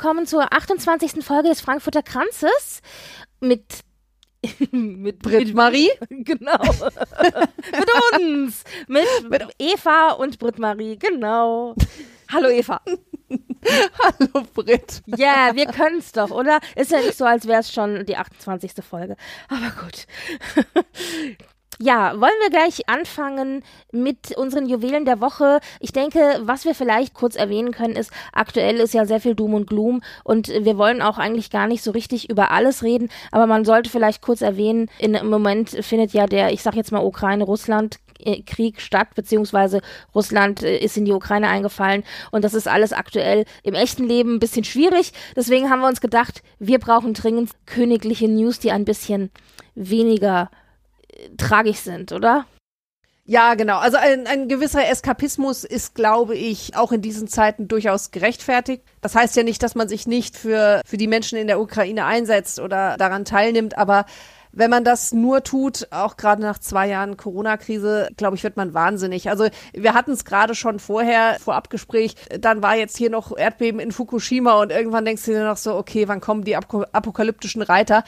Willkommen zur 28. Folge des Frankfurter Kranzes mit mit Britt Marie? Genau. mit uns. Mit, mit Eva und Britt Marie, genau. Hallo Eva. Hallo Britt. Ja, yeah, wir können es doch, oder? Ist ja nicht so, als wäre es schon die 28. Folge. Aber gut. Ja, wollen wir gleich anfangen mit unseren Juwelen der Woche. Ich denke, was wir vielleicht kurz erwähnen können, ist, aktuell ist ja sehr viel Doom und Gloom und wir wollen auch eigentlich gar nicht so richtig über alles reden, aber man sollte vielleicht kurz erwähnen, in, im Moment findet ja der, ich sag jetzt mal Ukraine-Russland Krieg statt, beziehungsweise Russland äh, ist in die Ukraine eingefallen und das ist alles aktuell im echten Leben ein bisschen schwierig. Deswegen haben wir uns gedacht, wir brauchen dringend königliche News, die ein bisschen weniger tragisch sind, oder? Ja, genau. Also ein, ein gewisser Eskapismus ist, glaube ich, auch in diesen Zeiten durchaus gerechtfertigt. Das heißt ja nicht, dass man sich nicht für, für die Menschen in der Ukraine einsetzt oder daran teilnimmt, aber wenn man das nur tut, auch gerade nach zwei Jahren Corona-Krise, glaube ich, wird man wahnsinnig. Also wir hatten es gerade schon vorher, vor Abgespräch, dann war jetzt hier noch Erdbeben in Fukushima und irgendwann denkst du dir noch so, okay, wann kommen die apokalyptischen Reiter?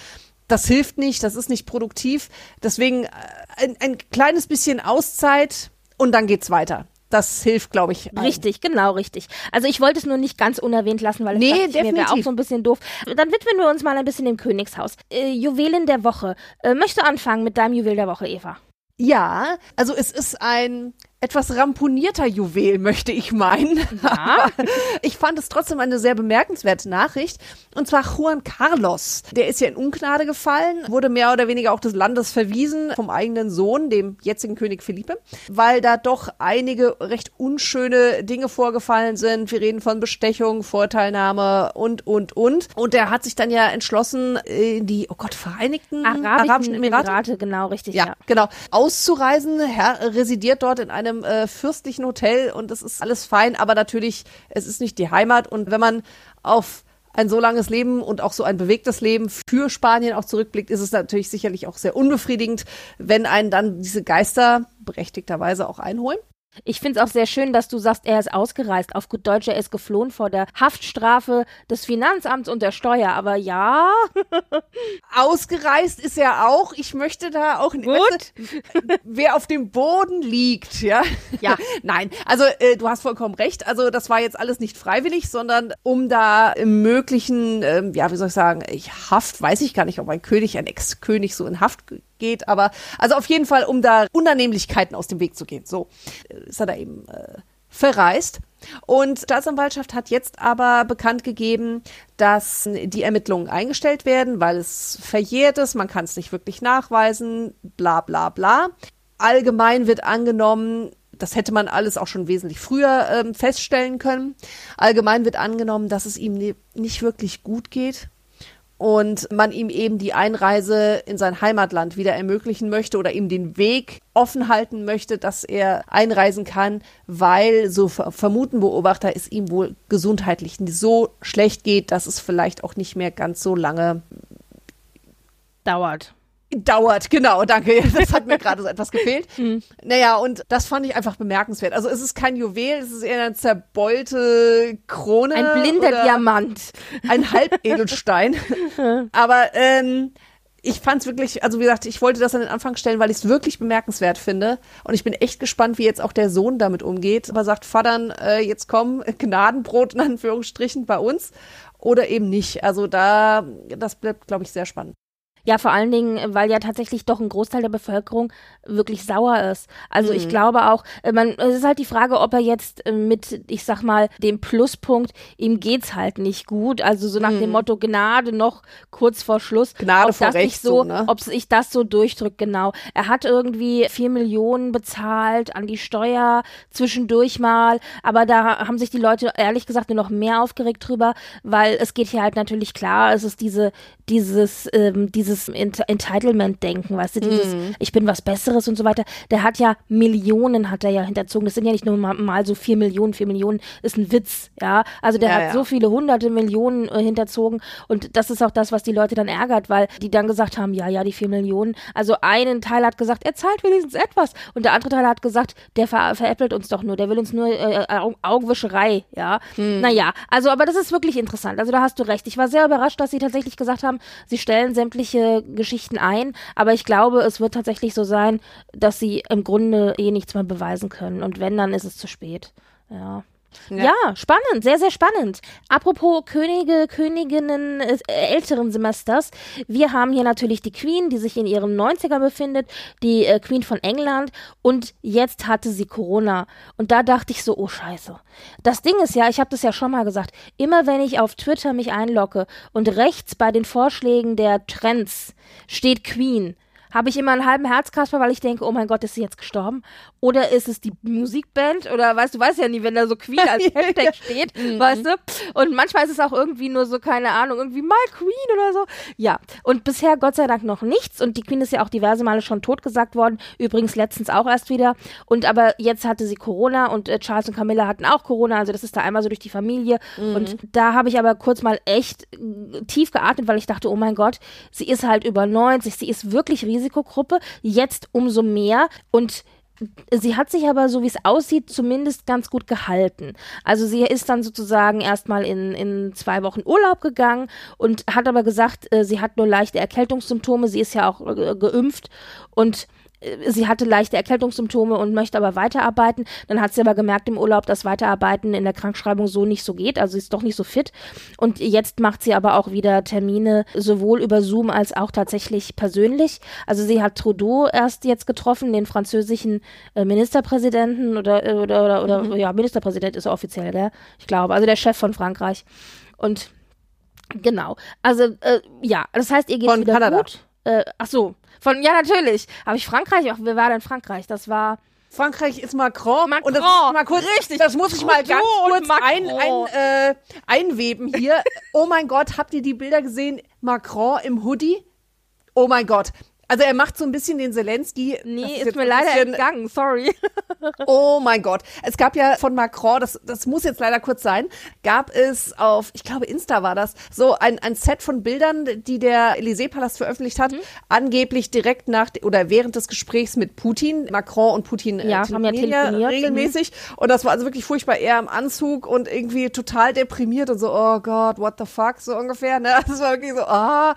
Das hilft nicht, das ist nicht produktiv. Deswegen äh, ein, ein kleines bisschen Auszeit und dann geht's weiter das hilft, glaube ich. Richtig, genau, richtig. Also ich wollte es nur nicht ganz unerwähnt lassen, weil es nee, mir wäre auch so ein bisschen doof. Dann widmen wir uns mal ein bisschen dem Königshaus. Äh, Juwelen der Woche. Äh, möchtest du anfangen mit deinem Juwel der Woche, Eva? Ja, also es ist ein etwas ramponierter Juwel, möchte ich meinen. Ja. ich fand es trotzdem eine sehr bemerkenswerte Nachricht. Und zwar Juan Carlos. Der ist ja in Ungnade gefallen, wurde mehr oder weniger auch des Landes verwiesen vom eigenen Sohn, dem jetzigen König Felipe, weil da doch einige recht unschöne Dinge vorgefallen sind. Wir reden von Bestechung, Vorteilnahme und, und, und. Und er hat sich dann ja entschlossen, in die, oh Gott, Vereinigten Arabischen, Arabischen Emirate, Emirate genau, richtig. Ja, ja, genau. Auszureisen. Er residiert dort in einem einem äh, fürstlichen Hotel und es ist alles fein, aber natürlich, es ist nicht die Heimat. Und wenn man auf ein so langes Leben und auch so ein bewegtes Leben für Spanien auch zurückblickt, ist es natürlich sicherlich auch sehr unbefriedigend, wenn einen dann diese Geister berechtigterweise auch einholen. Ich finde es auch sehr schön, dass du sagst, er ist ausgereist. Auf gut Deutsch, er ist geflohen vor der Haftstrafe des Finanzamts und der Steuer. Aber ja. ausgereist ist er auch. Ich möchte da auch nicht. Gut. wer auf dem Boden liegt, ja. Ja. Nein. Also, äh, du hast vollkommen recht. Also, das war jetzt alles nicht freiwillig, sondern um da im möglichen, ähm, ja, wie soll ich sagen, ich Haft, weiß ich gar nicht, ob ein König, ein Ex-König so in Haft geht, aber also auf jeden Fall, um da Unannehmlichkeiten aus dem Weg zu gehen. So äh, ist er da eben äh, verreist. Und Staatsanwaltschaft hat jetzt aber bekannt gegeben, dass die Ermittlungen eingestellt werden, weil es verjährt ist, man kann es nicht wirklich nachweisen, bla bla bla. Allgemein wird angenommen, das hätte man alles auch schon wesentlich früher ähm, feststellen können. Allgemein wird angenommen, dass es ihm ne nicht wirklich gut geht und man ihm eben die Einreise in sein Heimatland wieder ermöglichen möchte oder ihm den Weg offen halten möchte, dass er einreisen kann, weil so vermuten Beobachter es ihm wohl gesundheitlich so schlecht geht, dass es vielleicht auch nicht mehr ganz so lange dauert. Dauert, genau, danke. Das hat mir gerade so etwas gefehlt. Hm. Naja, und das fand ich einfach bemerkenswert. Also es ist kein Juwel, es ist eher eine zerbeulte Krone. Ein blinder Diamant. Ein Halbedelstein. Aber ähm, ich fand es wirklich, also wie gesagt, ich wollte das an den Anfang stellen, weil ich es wirklich bemerkenswert finde. Und ich bin echt gespannt, wie jetzt auch der Sohn damit umgeht. Aber sagt, Vatern, äh, jetzt komm, Gnadenbrot in Anführungsstrichen bei uns. Oder eben nicht. Also da, das bleibt, glaube ich, sehr spannend. Ja, vor allen Dingen, weil ja tatsächlich doch ein Großteil der Bevölkerung wirklich sauer ist. Also mhm. ich glaube auch, äh, man, es ist halt die Frage, ob er jetzt äh, mit, ich sag mal, dem Pluspunkt, ihm geht's halt nicht gut. Also so nach mhm. dem Motto Gnade noch kurz vor Schluss. Gnade ob vor das Recht, so, so ne? ob sich das so durchdrückt, genau. Er hat irgendwie vier Millionen bezahlt an die Steuer zwischendurch mal, aber da haben sich die Leute ehrlich gesagt nur noch mehr aufgeregt drüber, weil es geht hier halt natürlich klar, es ist diese, dieses, ähm, dieses Ent Entitlement-Denken, weißt du, dieses, mm. ich bin was Besseres und so weiter. Der hat ja Millionen, hat er ja hinterzogen. Das sind ja nicht nur mal, mal so vier Millionen, vier Millionen ist ein Witz, ja. Also der Ja, hat ja. so viele hunderte Millionen äh, hinterzogen und das ist auch das, was die Leute dann ärgert, weil die dann gesagt haben, ja, ja, die vier Millionen. Also einen Teil hat gesagt, er zahlt wenigstens etwas und der andere Teil hat gesagt, der ver veräppelt uns doch nur, der will uns nur äh, Au- Augenwischerei, ja. Hm. Naja, also aber das ist wirklich interessant. Also da hast du recht. Ich war sehr überrascht, dass sie tatsächlich gesagt haben, sie stellen sämtliche Geschichten ein, aber ich glaube, es wird tatsächlich so sein, dass sie im Grunde eh nichts mehr beweisen können und wenn, dann ist es zu spät. Ja. Ja. spannend, sehr, sehr spannend. Apropos Könige, Königinnen äh, älteren Semesters. Wir haben hier natürlich die Queen, die sich in ihren 90ern befindet, die äh, Queen von England und jetzt hatte sie Corona. Und da dachte ich so, oh scheiße. Das Ding ist ja, ich habe das ja schon mal gesagt, immer wenn ich auf Twitter mich einlogge und rechts bei den Vorschlägen der Trends steht Queen, habe ich immer einen halben Herzkasper, weil ich denke, oh mein Gott, ist sie jetzt gestorben? Oder ist es die Musikband? Oder weißt du, weißt ja nie, wenn da so Queen als Hashtag steht, weißt du? Und manchmal ist es auch irgendwie nur so, keine Ahnung, irgendwie My Queen oder so. Ja, und bisher Gott sei Dank noch nichts. Und die Queen ist ja auch diverse Male schon totgesagt worden. Übrigens letztens auch erst wieder. Und aber jetzt hatte sie Corona und äh, Charles und Camilla hatten auch Corona. Also das ist da einmal so durch die Familie. Und da habe ich aber kurz mal echt äh, tief geatmet, weil ich dachte, oh mein Gott, sie ist halt über 90, sie ist wirklich Risikogruppe. Jetzt umso mehr. Und Sie hat sich aber, so wie es aussieht, zumindest ganz gut gehalten. Also sie ist dann sozusagen erstmal in, in zwei Wochen Urlaub gegangen und hat aber gesagt, äh, sie hat nur leichte Erkältungssymptome. Sie ist ja auch äh, geimpft und sie hatte leichte Erkältungssymptome und möchte aber weiterarbeiten. Dann hat sie aber gemerkt im Urlaub, dass Weiterarbeiten in der Krankschreibung so nicht so geht. Also sie ist doch nicht so fit. Und jetzt macht sie aber auch wieder Termine sowohl über Zoom als auch tatsächlich persönlich. Also sie hat Trudeau erst jetzt getroffen, den französischen äh, Ministerpräsidenten oder, äh, oder, oder, oder ja, Ministerpräsident ist er offiziell, gell? Ich glaube. Also der Chef von Frankreich. Und genau. Also äh, ja, das heißt, ihr geht Von wieder Kanada. gut. Äh, ach so. Von, ja, natürlich. Aber ich Frankreich, ach, wer war denn Frankreich? Das war. Frankreich ist Macron. Macron, Und das ich mal kurz, richtig. Das muss ich mal ganz kurz ein, ein, äh, einweben hier. oh mein Gott, habt ihr die Bilder gesehen? Macron im Hoodie? Oh mein Gott. Also er macht so ein bisschen den Zelensky. Nee, ist, jetzt mir leider bisschen- entgangen, sorry. Oh mein Gott. Es gab ja von Macron, das, das muss jetzt leider kurz sein, gab es auf, ich glaube Insta war das, so ein, ein Set von Bildern, die der Élysée-Palast veröffentlicht Mhm. hat, angeblich direkt nach oder während des Gesprächs mit Putin. Macron und Putin äh, Ja, haben ja telefoniert. Mhm. regelmäßig. Und das war also wirklich furchtbar. Er im Anzug und irgendwie total deprimiert und so, oh Gott, what the fuck, so ungefähr. Ne? Das war wirklich so, ah,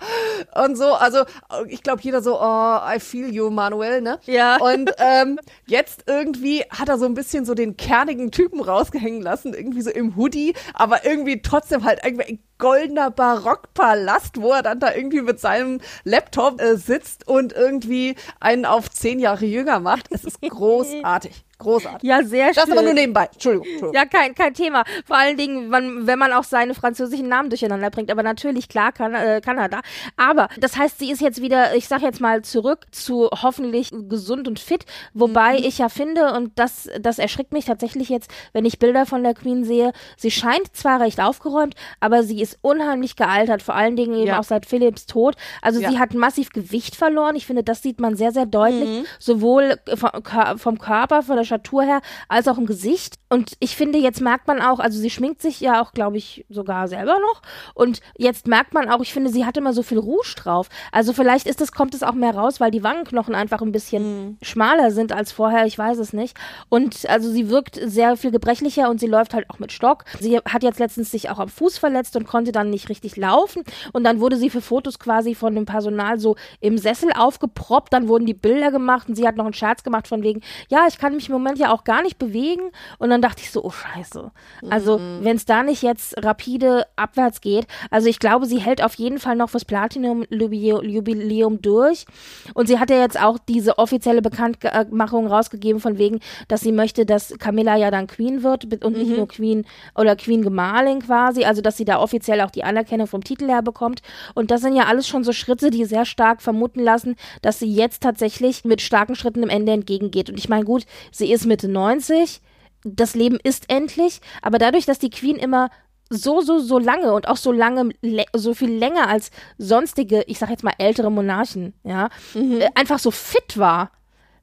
und so. Also ich glaube, jeder so, oh, I feel you, Manuel, ne? Ja. Und ähm, jetzt irgendwie hat er so ein bisschen so den kernigen Typen rausgehängen lassen, irgendwie so im Hoodie, aber irgendwie trotzdem halt irgendwie ein goldener Barockpalast, wo er dann da irgendwie mit seinem Laptop äh, sitzt und irgendwie einen auf zehn Jahre jünger macht. Es ist großartig. Großartig. Ja, sehr Das schön. aber nur nebenbei. Entschuldigung. Entschuldigung. Ja, kein, kein Thema. Vor allen Dingen, wenn, wenn man auch seine französischen Namen durcheinander bringt. Aber natürlich, klar, kan äh, Kanada. Aber das heißt, sie ist jetzt wieder, ich sag jetzt mal, zurück zu hoffentlich gesund und fit. Wobei ich ja finde, und das, das erschrickt mich tatsächlich jetzt, wenn ich Bilder von der Queen sehe, sie scheint zwar recht aufgeräumt, aber sie ist unheimlich gealtert. Vor allen Dingen eben Ja. auch seit Philipps Tod. Also Ja. sie hat massiv Gewicht verloren. Ich finde, das sieht man sehr, sehr deutlich. Sowohl vom, Kör- vom Körper, von der Statur her, als auch im Gesicht. Und ich finde, jetzt merkt man auch, also sie schminkt sich ja auch, glaube ich, sogar selber noch. Und jetzt merkt man auch, ich finde, sie hat immer so viel Rouge drauf. Also vielleicht ist es, kommt es auch mehr raus, weil die Wangenknochen einfach ein bisschen schmaler sind als vorher, ich weiß es nicht. Und also sie wirkt sehr viel gebrechlicher und sie läuft halt auch mit Stock. Sie hat jetzt letztens sich auch am Fuß verletzt und konnte dann nicht richtig laufen. Und dann wurde sie für Fotos quasi von dem Personal so im Sessel aufgeproppt. Dann wurden die Bilder gemacht und sie hat noch einen Scherz gemacht von wegen, ja, ich kann mich Moment ja auch gar nicht bewegen. Und dann dachte ich so, oh Scheiße. Also, mhm. wenn es da nicht jetzt rapide abwärts geht, also ich glaube, sie hält auf jeden Fall noch fürs Platinum-Jubiläum durch. Und sie hat ja jetzt auch diese offizielle Bekanntmachung rausgegeben, von wegen, dass sie möchte, dass Camilla ja dann Queen wird und nicht mhm. nur Queen oder Queen Gemahlin quasi. Also, dass sie da offiziell auch die Anerkennung vom Titel her bekommt. Und das sind ja alles schon so Schritte, die sehr stark vermuten lassen, dass sie jetzt tatsächlich mit starken Schritten dem Ende entgegengeht. Und ich meine, gut, sie ist Mitte 90, das Leben ist endlich, aber dadurch, dass die Queen immer so, so, so lange und auch so lange, so viel länger als sonstige, ich sag jetzt mal ältere Monarchen, ja, mhm. äh, einfach so fit war,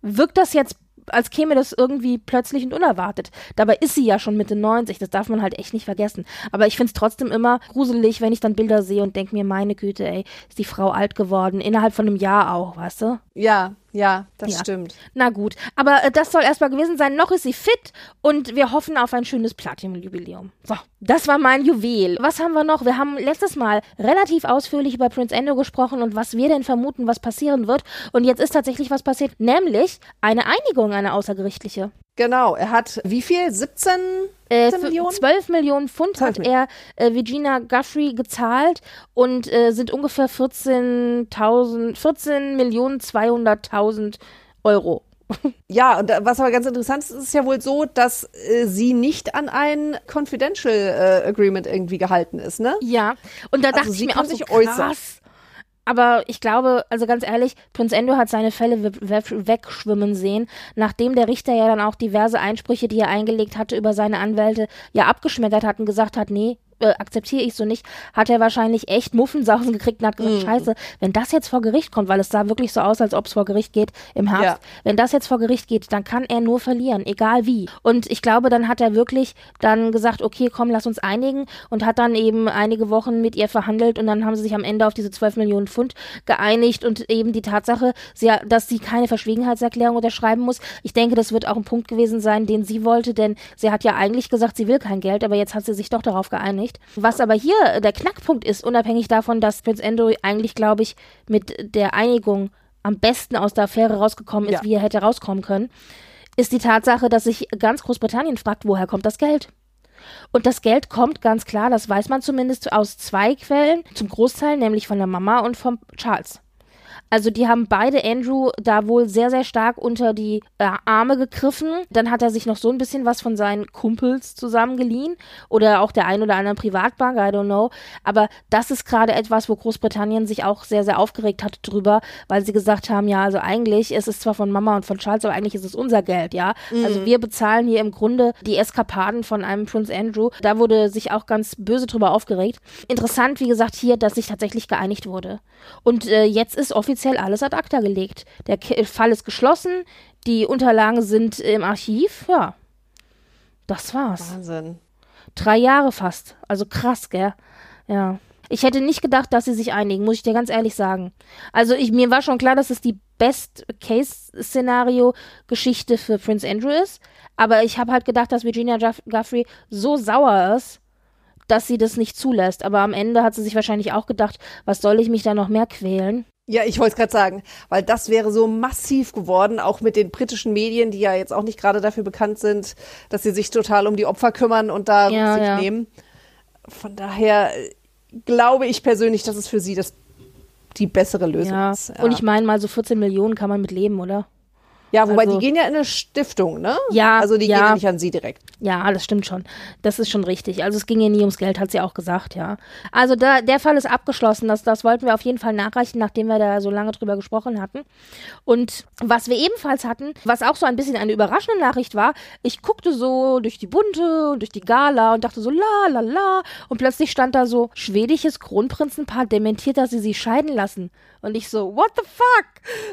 wirkt das jetzt als käme das irgendwie plötzlich und unerwartet. Dabei ist sie ja schon Mitte 90, das darf man halt echt nicht vergessen. Aber ich finde es trotzdem immer gruselig, wenn ich dann Bilder sehe und denke mir, meine Güte, ey, ist die Frau alt geworden, innerhalb von einem Jahr auch, weißt du? Ja, ja, das ja. stimmt. Na gut, aber äh, das soll erstmal gewesen sein. Noch ist sie fit und wir hoffen auf ein schönes Platinum-Jubiläum. So, das war mein Juwel. Was haben wir noch? Wir haben letztes Mal relativ ausführlich über Prince Endo gesprochen und was wir denn vermuten, was passieren wird. Und jetzt ist tatsächlich was passiert, nämlich eine Einigung, eine außergerichtliche. Genau, er hat wie viel? 17 äh, Millionen? 12 Millionen Pfund 12 hat er äh, Virginia Guthrie gezahlt und äh, sind ungefähr 14.000, 14 Millionen 200.000 Euro. Ja, und was aber ganz interessant ist, ist es ja wohl so, dass äh, sie nicht an ein Confidential äh, Agreement irgendwie gehalten ist, ne? Ja, und da also dachte ich mir auch so krass, äußern. Aber ich glaube, also ganz ehrlich, Prinz Endo hat seine Fälle wegschwimmen sehen, nachdem der Richter ja dann auch diverse Einsprüche, die er eingelegt hatte, über seine Anwälte ja abgeschmettert hat und gesagt hat, nee, äh, akzeptiere ich so nicht, hat er wahrscheinlich echt Muffensausen gekriegt und hat gesagt, mhm. scheiße, wenn das jetzt vor Gericht kommt, weil es sah wirklich so aus, als ob es vor Gericht geht im Herbst, ja. wenn das jetzt vor Gericht geht, dann kann er nur verlieren, egal wie. Und ich glaube, dann hat er wirklich dann gesagt, okay, komm, lass uns einigen und hat dann eben einige Wochen mit ihr verhandelt und dann haben sie sich am Ende auf diese 12 Millionen Pfund geeinigt und eben die Tatsache, sie, dass sie keine Verschwiegenheitserklärung unterschreiben muss. Ich denke, das wird auch ein Punkt gewesen sein, den sie wollte, denn sie hat ja eigentlich gesagt, sie will kein Geld, aber jetzt hat sie sich doch darauf geeinigt nicht. Was aber hier der Knackpunkt ist, unabhängig davon, dass Prince Endo eigentlich, glaube ich, mit der Einigung am besten aus der Affäre rausgekommen ist, ja. wie er hätte rauskommen können, ist die Tatsache, dass sich ganz Großbritannien fragt, woher kommt das Geld? Und das Geld kommt ganz klar, das weiß man zumindest aus zwei Quellen, zum Großteil nämlich von der Mama und vom Charles. Also die haben beide Andrew da wohl sehr, sehr stark unter die äh, Arme gegriffen. Dann hat er sich noch so ein bisschen was von seinen Kumpels zusammengeliehen oder auch der ein oder anderen Privatbank, I don't know. Aber das ist gerade etwas, wo Großbritannien sich auch sehr, sehr aufgeregt hat drüber, weil sie gesagt haben, ja, also eigentlich ist es zwar von Mama und von Charles, aber eigentlich ist es unser Geld, ja. Mhm. Also wir bezahlen hier im Grunde die Eskapaden von einem Prince Andrew. Da wurde sich auch ganz böse drüber aufgeregt. Interessant, wie gesagt, hier, dass sich tatsächlich geeinigt wurde. Und äh, jetzt ist offiziell offiziell alles ad acta gelegt. Der Fall ist geschlossen, die Unterlagen sind im Archiv, ja. Das war's. Wahnsinn. Drei Jahre fast. Also krass, gell? Ja. Ich hätte nicht gedacht, dass sie sich einigen, muss ich dir ganz ehrlich sagen. Also ich, mir war schon klar, dass es die Best-Case-Szenario-Geschichte für Prince Andrew ist. Aber ich habe halt gedacht, dass Virginia Guthrie so sauer ist, dass sie das nicht zulässt. Aber am Ende hat sie sich wahrscheinlich auch gedacht, was soll ich mich da noch mehr quälen? Ja, ich wollte es gerade sagen, weil das wäre so massiv geworden, auch mit den britischen Medien, die ja jetzt auch nicht gerade dafür bekannt sind, dass sie sich total um die Opfer kümmern und da ja, sich ja. nehmen. Von daher äh, glaube ich persönlich, dass es für sie das die bessere Lösung ja. ist. Und ich meine mal, so 14 Millionen kann man mit leben, oder? Ja, wobei also, die gehen ja in eine Stiftung, ne? Ja. Also die ja. gehen ja nicht an sie direkt. Ja, das stimmt schon. Das ist schon richtig. Also es ging ja nie ums Geld, hat sie auch gesagt, ja. Also da, der Fall ist abgeschlossen. Das, das wollten wir auf jeden Fall nachreichen, nachdem wir da so lange drüber gesprochen hatten. Und was wir ebenfalls hatten, was auch so ein bisschen eine überraschende Nachricht war, ich guckte so durch die Bunte und durch die Gala und dachte so la la la und plötzlich stand da so schwedisches Kronprinzenpaar dementiert, dass sie sich scheiden lassen. Und ich so, what the fuck?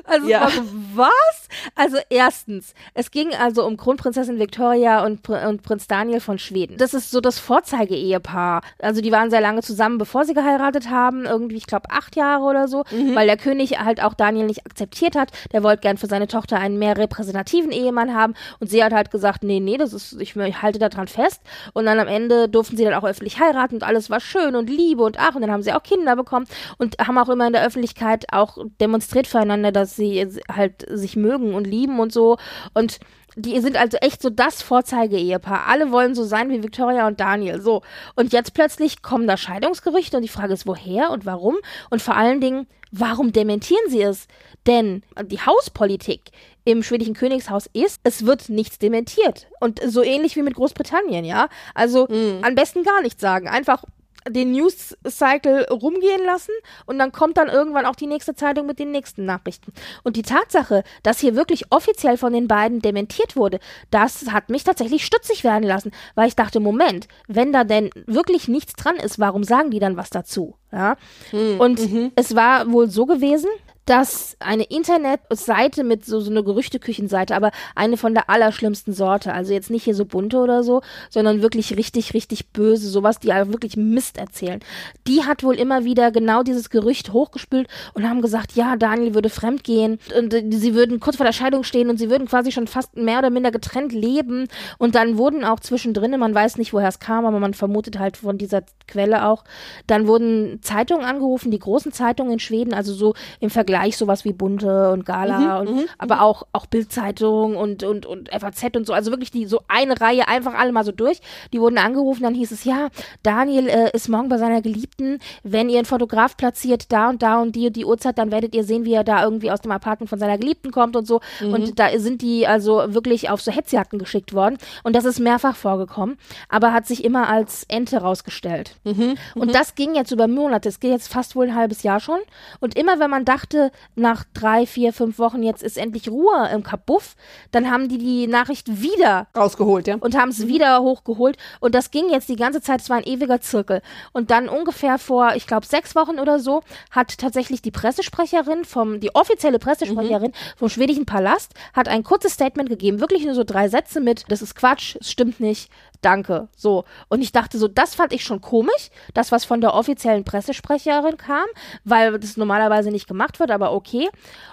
Also ja. so, was? Also erstens, es ging also um Kronprinzessin Victoria und, und Prinz Daniel von Schweden. Das ist so das Vorzeige-Ehepaar. Also die waren sehr lange zusammen, bevor sie geheiratet haben. Irgendwie, ich glaube, acht Jahre oder so. Mhm. Weil der König halt auch Daniel nicht akzeptiert hat. Der wollte gern für seine Tochter einen mehr repräsentativen Ehemann haben. Und sie hat halt gesagt, nee, nee, das ist, ich, ich halte daran fest. Und dann am Ende durften sie dann auch öffentlich heiraten und alles war schön und Liebe und ach. Und dann haben sie auch Kinder bekommen und haben auch immer in der Öffentlichkeit halt auch demonstriert füreinander, dass sie halt sich mögen und lieben und so. Und Die sind also echt so das Vorzeige-Ehepaar. Alle wollen so sein wie Victoria und Daniel. So. Und jetzt plötzlich kommen da Scheidungsgerüchte und die Frage ist, woher und warum? Und vor allen Dingen, warum dementieren sie es? Denn die Hauspolitik im schwedischen Königshaus ist, es wird nichts dementiert. Und so ähnlich wie mit Großbritannien, ja. Also mhm. am besten gar nichts sagen. Einfach den News Cycle rumgehen lassen und dann kommt dann irgendwann auch die nächste Zeitung mit den nächsten Nachrichten. Und die Tatsache, dass hier wirklich offiziell von den beiden dementiert wurde, das hat mich tatsächlich stutzig werden lassen, weil ich dachte, Moment, wenn da denn wirklich nichts dran ist, warum sagen die dann was dazu? Ja. Hm, und mhm. es war wohl so gewesen, dass eine Internetseite mit so, so eine Gerüchteküchenseite, aber eine von der allerschlimmsten Sorte, also jetzt nicht hier so bunte oder so, sondern wirklich richtig, richtig böse, sowas, die halt wirklich Mist erzählen. Die hat wohl immer wieder genau dieses Gerücht hochgespült und haben gesagt, ja, Daniel würde fremdgehen und äh, sie würden kurz vor der Scheidung stehen und sie würden quasi schon fast mehr oder minder getrennt leben und dann wurden auch zwischendrin, man weiß nicht, woher es kam, aber man vermutet halt von dieser Quelle auch, dann wurden Zeitungen angerufen, die großen Zeitungen in Schweden, also so im Vergleich Vergleich sowas wie Bunte und Gala mhm, und mhm, aber mhm. auch auch Bildzeitung und und und FAZ und so, also wirklich die so eine Reihe einfach alle mal so durch. Die wurden angerufen, dann hieß es ja, Daniel äh, ist morgen bei seiner Geliebten, wenn ihr einen Fotograf platziert da und da und die und die Uhrzeit, dann werdet ihr sehen, wie er da irgendwie aus dem Apartment von seiner Geliebten kommt und so mhm. und da sind die also wirklich auf so Hetzjagden geschickt worden und das ist mehrfach vorgekommen, aber hat sich immer als Ente rausgestellt. Mhm, und mhm. das ging jetzt über Monate, es geht jetzt fast wohl ein halbes Jahr schon und immer wenn man dachte, nach drei, vier, fünf Wochen, jetzt ist endlich Ruhe im Kabuff, dann haben die die Nachricht wieder rausgeholt, ja. Und haben es mhm. wieder hochgeholt. Und das ging jetzt die ganze Zeit, es war ein ewiger Zirkel. Und dann ungefähr vor, ich glaube, sechs Wochen oder so, hat tatsächlich die Pressesprecherin vom, die offizielle Pressesprecherin mhm. vom schwedischen Palast, hat ein kurzes Statement gegeben, wirklich nur so drei Sätze mit, das ist Quatsch, es stimmt nicht, danke. So. Und ich dachte so, das fand ich schon komisch, das, was von der offiziellen Pressesprecherin kam, weil das normalerweise nicht gemacht wird, aber okay.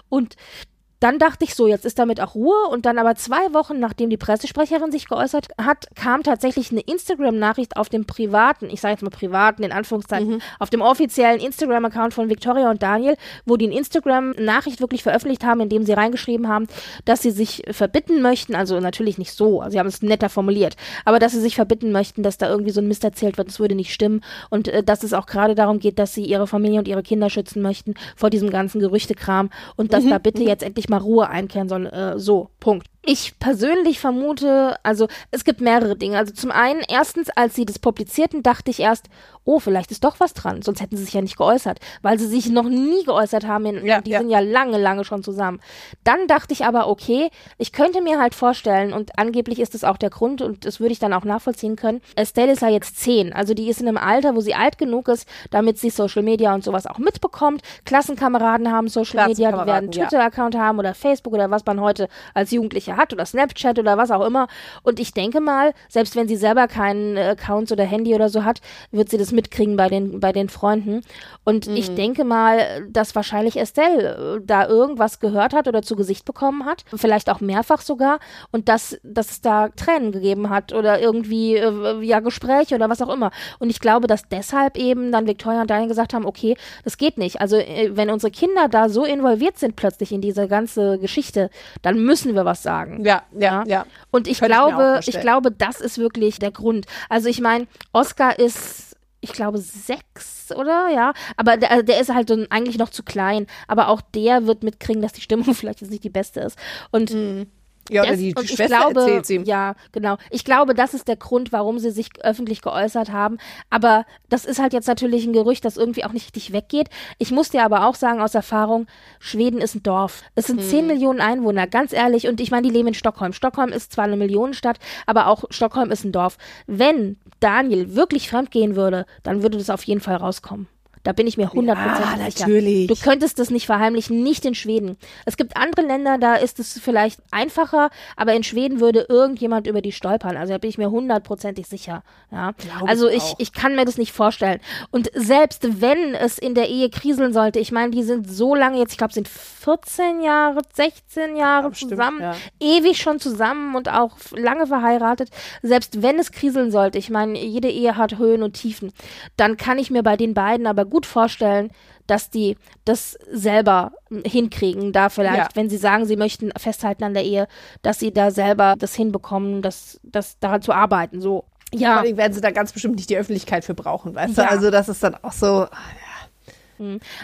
Und dann dachte ich so, jetzt ist damit auch Ruhe. Und dann aber zwei Wochen, nachdem die Pressesprecherin sich geäußert hat, kam tatsächlich eine Instagram-Nachricht auf dem privaten, ich sage jetzt mal privaten, in Anführungszeichen, mhm. auf dem offiziellen Instagram-Account von Victoria und Daniel, wo die eine Instagram-Nachricht wirklich veröffentlicht haben, indem sie reingeschrieben haben, dass sie sich verbitten möchten, also natürlich nicht so, also sie haben es netter formuliert, aber dass sie sich verbitten möchten, dass da irgendwie so ein Mist erzählt wird, das würde nicht stimmen. Und äh, dass es auch gerade darum geht, dass sie ihre Familie und ihre Kinder schützen möchten vor diesem ganzen Gerüchtekram und dass mhm. da bitte jetzt endlich mal Ruhe einkehren soll. Äh, so, Punkt. Ich persönlich vermute, also es gibt mehrere Dinge. Also zum einen, erstens, als sie das publizierten, dachte ich erst, oh, vielleicht ist doch was dran. Sonst hätten sie sich ja nicht geäußert, weil sie sich noch nie geäußert haben. In, ja, die ja. sind ja lange, lange schon zusammen. Dann dachte ich aber, okay, ich könnte mir halt vorstellen, und angeblich ist das auch der Grund, und das würde ich dann auch nachvollziehen können. Estelle ist ja jetzt zehn, also die ist in einem Alter, wo sie alt genug ist, damit sie Social Media und sowas auch mitbekommt. Klassenkameraden haben Social Media, die werden Twitter-Account ja. haben oder Facebook oder was man heute als Jugendlicher hat oder Snapchat oder was auch immer. Und ich denke mal, selbst wenn sie selber keinen äh, Account oder Handy oder so hat, wird sie das mitkriegen bei den, bei den Freunden. Und mhm. ich denke mal, dass wahrscheinlich Estelle äh, da irgendwas gehört hat oder zu Gesicht bekommen hat. Vielleicht auch mehrfach sogar. Und dass, dass es da Tränen gegeben hat oder irgendwie, äh, ja, Gespräche oder was auch immer. Und ich glaube, dass deshalb eben dann Victoria und Daniel gesagt haben, okay, das geht nicht. Also, wenn unsere Kinder da so involviert sind plötzlich in diese ganze Geschichte, dann müssen wir was sagen sagen. Ja, ja, ja. Und ich Könnte glaube, ich, ich glaube, das ist wirklich der Grund. Also ich meine, Oscar ist ich glaube, sechs, oder? Ja. Aber der, der ist halt so eigentlich noch zu klein. Aber auch der wird mitkriegen, dass die Stimmung vielleicht jetzt nicht die beste ist. Und mm. Ja, oder die, die Schwester glaube, erzählt sie. Ja, genau. Ich glaube, das ist der Grund, warum sie sich öffentlich geäußert haben. Aber das ist halt jetzt natürlich ein Gerücht, das irgendwie auch nicht richtig weggeht. Ich muss dir aber auch sagen aus Erfahrung, Schweden ist ein Dorf. Es sind hm. Millionen Einwohner, ganz ehrlich. Und ich meine, die leben in Stockholm. Stockholm ist zwar eine Millionenstadt, aber auch Stockholm ist ein Dorf. Wenn Daniel wirklich fremdgehen würde, dann würde das auf jeden Fall rauskommen. Da bin ich mir hundertprozentig ja, sicher. Natürlich. Du könntest das nicht verheimlichen, nicht in Schweden. Es gibt andere Länder, da ist es vielleicht einfacher, aber in Schweden würde irgendjemand über die stolpern. Also da bin ich mir hundertprozentig sicher. Ja. also ich, ich kann mir das nicht vorstellen. Und selbst wenn es in der Ehe kriseln sollte, ich meine, die sind so lange jetzt, ich glaube, sind 14 Jahre, 16 Jahre ja, zusammen, ja. ewig schon zusammen und auch lange verheiratet. Selbst wenn es kriseln sollte, ich meine, jede Ehe hat Höhen und Tiefen, dann kann ich mir bei den beiden aber gut gut vorstellen, dass die das selber hinkriegen, da vielleicht, Ja. wenn sie sagen, sie möchten festhalten an der Ehe, dass sie da selber das hinbekommen, das, das daran zu arbeiten, so. Vor Ja, allem werden sie da ganz bestimmt nicht die Öffentlichkeit für brauchen, weißt Ja. du? Also das ist dann auch so,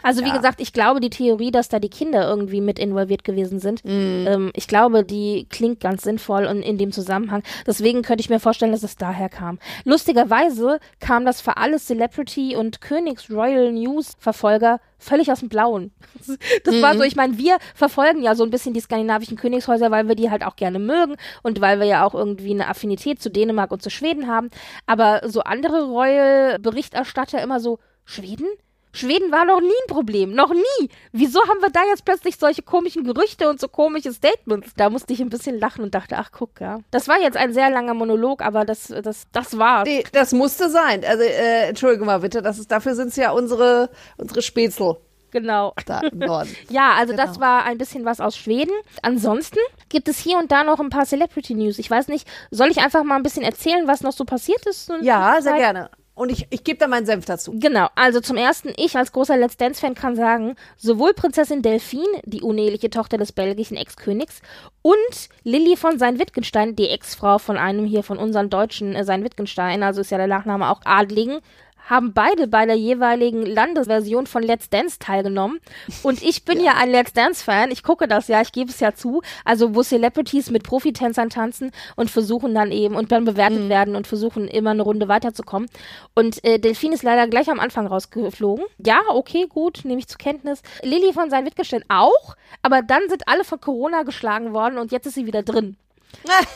also wie Ja. gesagt, ich glaube, die Theorie, dass da die Kinder irgendwie mit involviert gewesen sind, ähm, ich glaube, die klingt ganz sinnvoll und in dem Zusammenhang. Deswegen könnte ich mir vorstellen, dass es daher kam. Lustigerweise kam das für alle Celebrity und Königs Royal News Verfolger völlig aus dem Blauen. Das war so, ich meine, wir verfolgen ja so ein bisschen die skandinavischen Königshäuser, weil wir die halt auch gerne mögen und weil wir ja auch irgendwie eine Affinität zu Dänemark und zu Schweden haben. Aber so andere Royal-Berichterstatter immer so, Schweden? Schweden war noch nie ein Problem, noch nie. Wieso haben wir da jetzt plötzlich solche komischen Gerüchte und so komische Statements? Da musste ich ein bisschen lachen und dachte, ach guck, ja. Das war jetzt ein sehr langer Monolog, aber das, das, das war's. nee, das musste sein. Also, äh, entschuldige mal bitte, das ist, dafür sind es ja unsere, unsere Spätzle Genau. da im Norden. Ja, also das Genau. war ein bisschen was aus Schweden. Ansonsten gibt es hier und da noch ein paar Celebrity News. Ich weiß nicht, soll ich einfach mal ein bisschen erzählen, was noch so passiert ist? Ja, sehr gerne. Und ich, ich gebe da meinen Senf dazu. Genau, also zum ersten, ich als großer Let's Dance-Fan kann sagen, sowohl Prinzessin Delphine, die uneheliche Tochter des belgischen Ex-Königs, und Lilly von Sein-Wittgenstein, die Ex-Frau von einem hier von unseren Deutschen äh, Sein-Wittgenstein, also ist ja der Nachname auch Adligen, haben beide bei der jeweiligen Landesversion von Let's Dance teilgenommen. Und ich bin ja, ein Let's Dance-Fan. Ich gucke das ja, ich gebe es ja zu. Also, wo Celebrities mit Profitänzern tanzen und versuchen dann eben und dann bewertet werden und versuchen immer eine Runde weiterzukommen. Und äh, Delphine ist leider gleich am Anfang rausgeflogen. Ja, okay, gut, nehme ich zur Kenntnis. Lilly von sein Wittgenstein auch, aber dann sind alle von Corona geschlagen worden und jetzt ist sie wieder drin.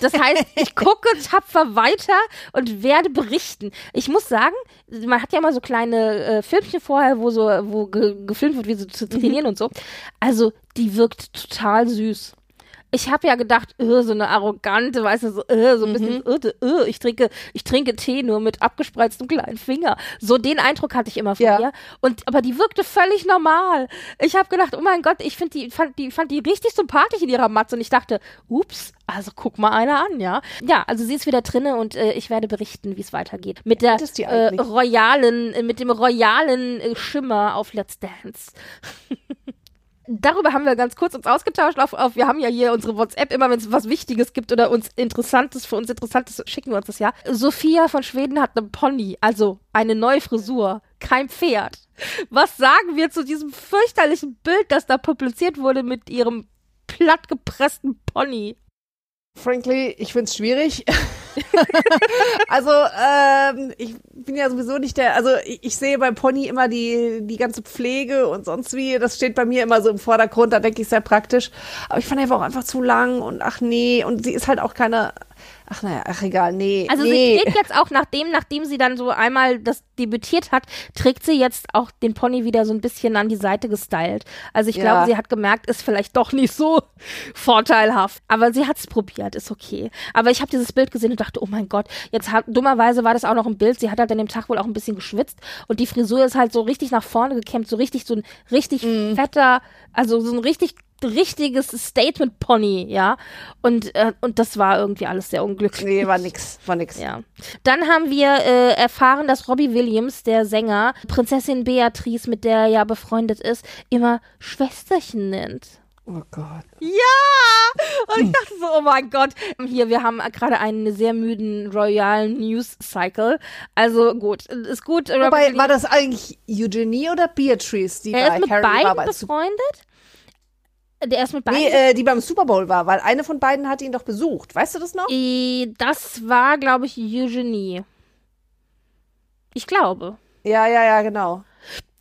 Das heißt, ich gucke tapfer weiter und werde berichten. Ich muss sagen, man hat ja immer so kleine äh, Filmchen vorher, wo so, wo ge gefilmt wird, wie sie zu trainieren und so. Also, die wirkt total süß. Ich habe ja gedacht, äh, so eine arrogante, weißt du, so, äh, so ein bisschen, äh, äh, ich trinke, ich trinke Tee nur mit abgespreiztem kleinen Finger. So den Eindruck hatte ich immer von Ja. ihr. Und aber die wirkte völlig normal. Ich habe gedacht, oh mein Gott, ich finde die, fand die, fand die richtig sympathisch in ihrer Matze und ich dachte, ups, also guck mal einer an, ja. Ja, also sie ist wieder drinne und äh, ich werde berichten, wie es weitergeht. Mit der äh, royalen, mit dem royalen Schimmer auf Let's Dance. Darüber haben wir ganz kurz uns ausgetauscht. Auf, auf, wir haben ja hier unsere WhatsApp, immer wenn es was Wichtiges gibt oder uns Interessantes, für uns Interessantes, schicken wir uns das ja. Sophia von Schweden hat eine Pony, also eine neue Frisur, kein Pferd. Was sagen wir zu diesem fürchterlichen Bild, das da publiziert wurde mit ihrem plattgepressten Pony? Frankly, ich find's schwierig. also, ähm, ich bin ja sowieso nicht der, also ich, ich sehe beim Pony immer die, die ganze Pflege und sonst wie, das steht bei mir immer so im Vordergrund, da denke ich sehr praktisch. Aber ich fand einfach auch einfach zu lang und ach nee, und sie ist halt auch keine, ach naja, ach egal, nee. Also nee. sie trägt jetzt auch, nachdem, nachdem sie dann so einmal das debütiert hat, trägt sie jetzt auch den Pony wieder so ein bisschen an die Seite gestylt. Also ich Ja. glaube, sie hat gemerkt, ist vielleicht doch nicht so vorteilhaft. Aber sie hat es probiert, ist okay. Aber ich habe dieses Bild gesehen und dachte, oh mein Gott, jetzt hat, dummerweise war das auch noch ein Bild. Sie hat halt an dem Tag wohl auch ein bisschen geschwitzt und die Frisur ist halt so richtig nach vorne gekämmt, so richtig so ein richtig Mhm. fetter, also so ein richtig richtiges Statement Pony, ja. Und äh, und das war irgendwie alles sehr unglücklich. Nee, war nix, war nix. Ja. Dann haben wir äh, erfahren, dass Robbie Williams, der Sänger, Prinzessin Beatrice, mit der er ja befreundet ist, immer Schwesterchen nennt. Oh Gott. Ja! Und ich dachte so, oh mein Gott. Hier, wir haben gerade einen sehr müden Royal News Cycle. Also gut, ist gut. Wobei, war das eigentlich Eugenie oder Beatrice, die er bei ist mit Harry war? beiden Bei Super befreundet? Der ist mit beiden. nee, äh, die beim Super Bowl war, weil eine von beiden hat ihn doch besucht. Weißt du das noch? äh, das war, glaube ich, Eugenie. Ich glaube. Ja, ja, ja, genau.